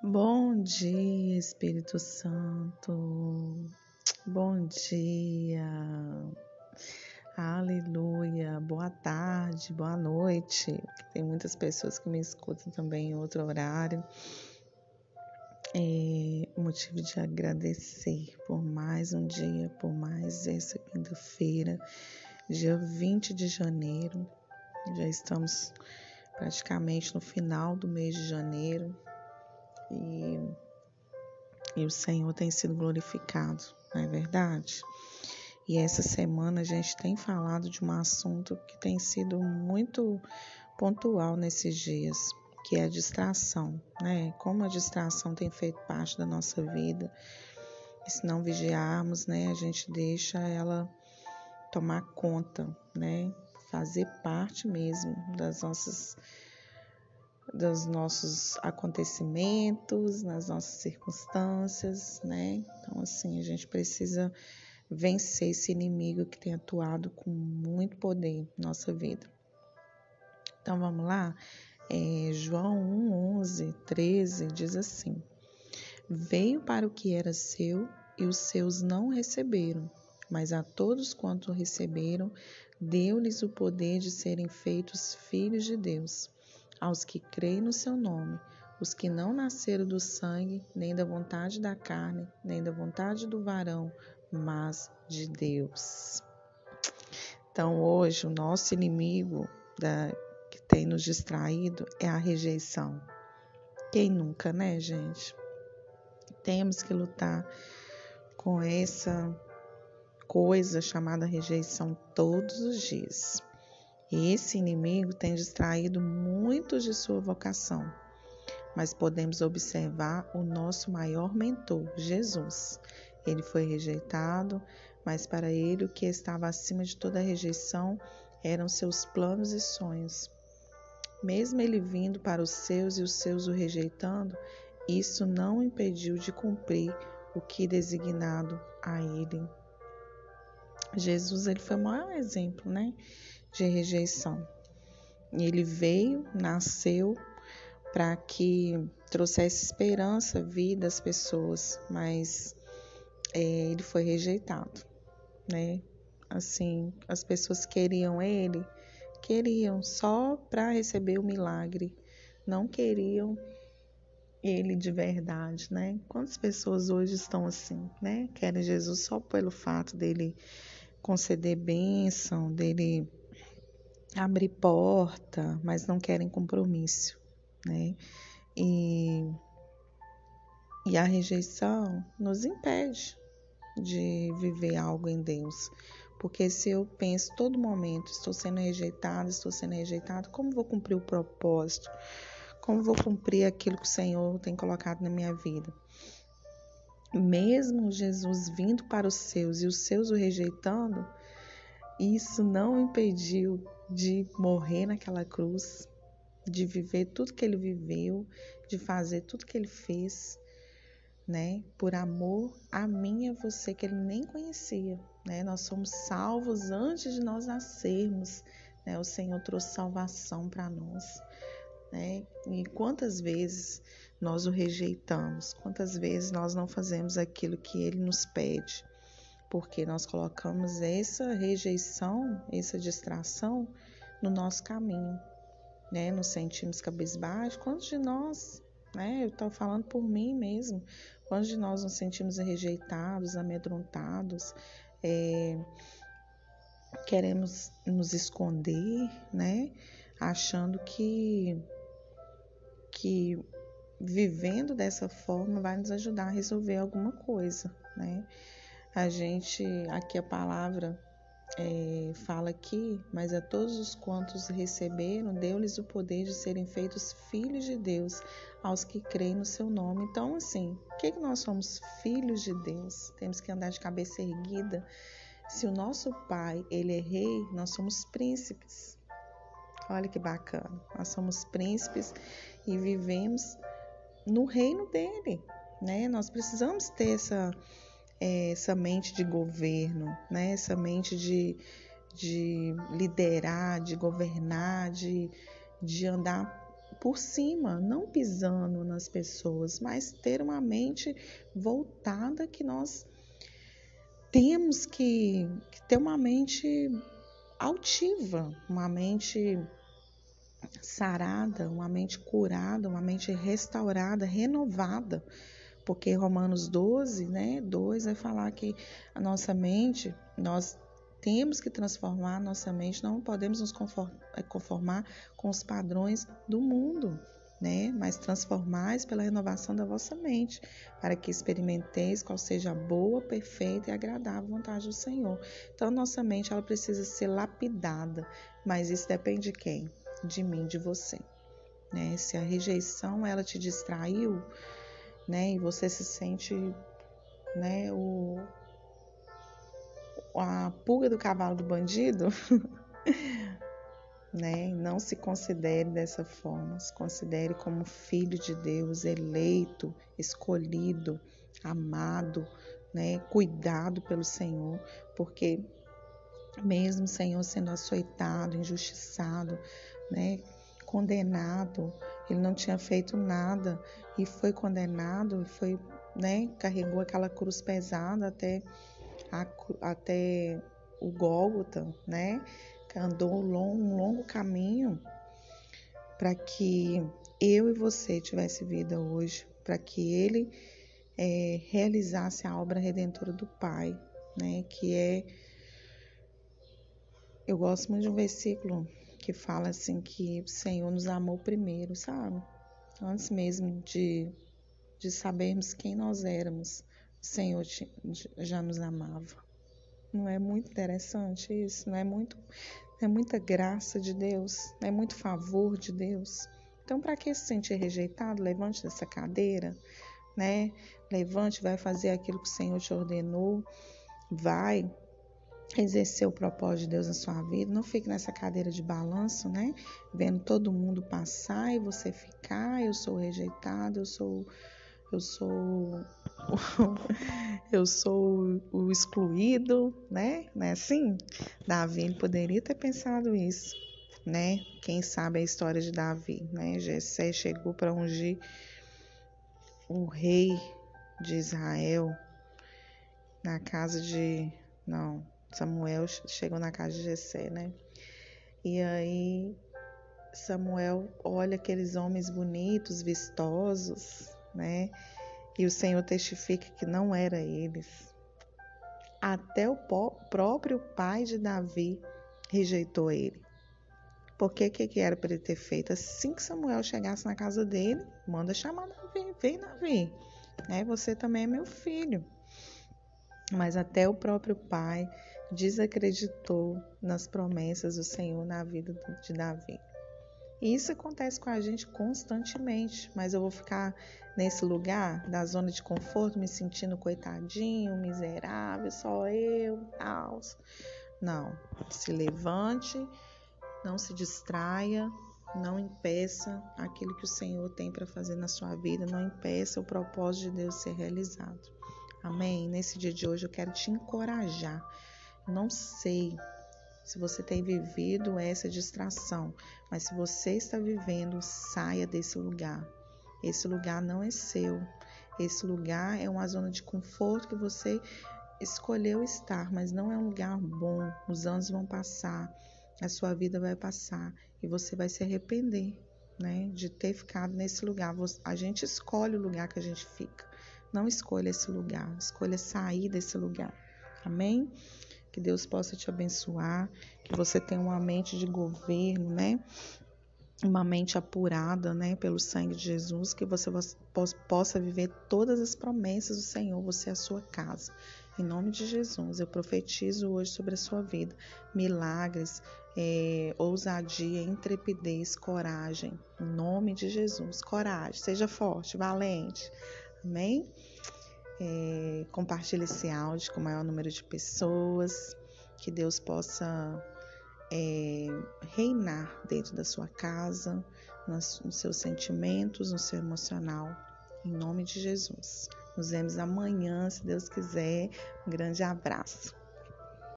Bom dia, Espírito Santo. Bom dia. Aleluia. Boa tarde, boa noite. Tem muitas pessoas que me escutam também em outro horário. É motivo de agradecer por mais um dia, por mais essa quinta-feira, dia 20 de janeiro. Já estamos praticamente no final do mês de janeiro e, e o Senhor tem sido glorificado, não é verdade? E essa semana a gente tem falado de um assunto que tem sido muito pontual nesses dias, que é a distração, né? Como a distração tem feito parte da nossa vida. E se não vigiarmos, né, a gente deixa ela tomar conta, né? Fazer parte mesmo das nossas dos nossos acontecimentos, nas nossas circunstâncias, né? Então, assim, a gente precisa vencer esse inimigo que tem atuado com muito poder na nossa vida. Então, vamos lá? É, João 1, 11, 13 diz assim: Veio para o que era seu e os seus não receberam, mas a todos quanto receberam, deu-lhes o poder de serem feitos filhos de Deus aos que creem no seu nome, os que não nasceram do sangue, nem da vontade da carne, nem da vontade do varão, mas de Deus. Então, hoje, o nosso inimigo da, que tem nos distraído é a rejeição. Quem nunca, né, gente? Temos que lutar com essa coisa chamada rejeição todos os dias. Esse inimigo tem distraído muitos de sua vocação, mas podemos observar o nosso maior mentor, Jesus. Ele foi rejeitado, mas para ele o que estava acima de toda rejeição eram seus planos e sonhos. Mesmo ele vindo para os seus e os seus o rejeitando, isso não impediu de cumprir o que designado a ele. Jesus ele foi o maior exemplo, né? De rejeição. Ele veio, nasceu para que trouxesse esperança, vida às pessoas, mas é, ele foi rejeitado, né? Assim, as pessoas queriam ele, queriam só para receber o milagre, não queriam ele de verdade, né? Quantas pessoas hoje estão assim, né? Querem Jesus só pelo fato dele conceder bênção, dele abrir porta, mas não querem compromisso, né? E, e a rejeição nos impede de viver algo em Deus. Porque se eu penso todo momento, estou sendo rejeitado, estou sendo rejeitado, como vou cumprir o propósito? Como vou cumprir aquilo que o Senhor tem colocado na minha vida? Mesmo Jesus vindo para os seus e os seus o rejeitando, isso não impediu de morrer naquela cruz, de viver tudo que ele viveu, de fazer tudo que ele fez, né? Por amor a mim e a você que ele nem conhecia, né? Nós somos salvos antes de nós nascermos, né? O Senhor trouxe salvação para nós, né? E quantas vezes nós o rejeitamos? Quantas vezes nós não fazemos aquilo que ele nos pede? Porque nós colocamos essa rejeição, essa distração no nosso caminho, né? Nos sentimos cabisbaixos. Quantos de nós, né? Eu estou falando por mim mesmo. Quantos de nós nos sentimos rejeitados, amedrontados, é, queremos nos esconder, né? Achando que que vivendo dessa forma vai nos ajudar a resolver alguma coisa, né? A gente, aqui a palavra é, fala aqui, mas a todos os quantos receberam, deu-lhes o poder de serem feitos filhos de Deus, aos que creem no seu nome. Então, assim, o que, que nós somos filhos de Deus? Temos que andar de cabeça erguida. Se o nosso pai, ele é rei, nós somos príncipes. Olha que bacana. Nós somos príncipes e vivemos no reino dele, né? Nós precisamos ter essa é, essa mente de governo, né? essa mente de, de liderar, de governar, de, de andar por cima, não pisando nas pessoas, mas ter uma mente voltada que nós temos que, que ter uma mente altiva, uma mente sarada, uma mente curada, uma mente restaurada, renovada. Porque Romanos 12, né, 2 vai falar que a nossa mente, nós temos que transformar a nossa mente, não podemos nos eh, conformar com os padrões do mundo, né? Mas transformais pela renovação da vossa mente, para que experimenteis qual seja a boa, perfeita e agradável vontade do Senhor. Então, nossa mente ela precisa ser lapidada, mas isso depende de quem? De mim, de você. Né? Se a rejeição ela te distraiu, né, e você se sente, né, o a pulga do cavalo do bandido, né? Não se considere dessa forma, se considere como filho de Deus, eleito, escolhido, amado, né? Cuidado pelo Senhor, porque mesmo o Senhor sendo açoitado, injustiçado, né? Condenado, ele não tinha feito nada e foi condenado, foi, né? Carregou aquela cruz pesada até a, até o Gólgota, né? Andou um longo, caminho para que eu e você tivesse vida hoje, para que ele é, realizasse a obra redentora do Pai, né? Que é eu gosto muito de um versículo que fala assim que o Senhor nos amou primeiro, sabe? Antes mesmo de, de sabermos quem nós éramos, o Senhor já nos amava. Não é muito interessante isso? Não é muito, é muita graça de Deus? É muito favor de Deus? Então, para que se sentir rejeitado? Levante dessa cadeira, né? Levante, vai fazer aquilo que o Senhor te ordenou, vai exercer o propósito de Deus na sua vida. Não fique nessa cadeira de balanço, né? Vendo todo mundo passar e você ficar, eu sou rejeitado, eu sou eu sou eu sou o excluído, né? Não é assim? Davi ele poderia ter pensado isso, né? Quem sabe a história de Davi, né? Jessé chegou para ungir o rei de Israel na casa de não, Samuel chegou na casa de Jessé, né? E aí Samuel olha aqueles homens bonitos, vistosos, né? E o Senhor testifica que não era eles. Até o próprio pai de Davi rejeitou ele. Porque que que era para ele ter feito? Assim que Samuel chegasse na casa dele, manda chamar Davi, vem Davi, né? Você também é meu filho. Mas até o próprio pai desacreditou nas promessas do Senhor na vida de Davi. E isso acontece com a gente constantemente, mas eu vou ficar nesse lugar da zona de conforto, me sentindo coitadinho, miserável, só eu, tal. Não, se levante, não se distraia, não impeça aquilo que o Senhor tem para fazer na sua vida, não impeça o propósito de Deus ser realizado. Amém? Nesse dia de hoje eu quero te encorajar. Não sei se você tem vivido essa distração, mas se você está vivendo, saia desse lugar. Esse lugar não é seu. Esse lugar é uma zona de conforto que você escolheu estar, mas não é um lugar bom. Os anos vão passar, a sua vida vai passar e você vai se arrepender, né, de ter ficado nesse lugar. A gente escolhe o lugar que a gente fica. Não escolha esse lugar, escolha sair desse lugar. Amém? Que Deus possa te abençoar, que você tenha uma mente de governo, né? Uma mente apurada, né, pelo sangue de Jesus, que você possa viver todas as promessas do Senhor, você é a sua casa. Em nome de Jesus, eu profetizo hoje sobre a sua vida milagres, é, ousadia, intrepidez, coragem. Em nome de Jesus, coragem, seja forte, valente. Amém? É, compartilhe esse áudio com o maior número de pessoas, que Deus possa é, reinar dentro da sua casa, nos, nos seus sentimentos, no seu emocional, em nome de Jesus. Nos vemos amanhã, se Deus quiser. Um grande abraço.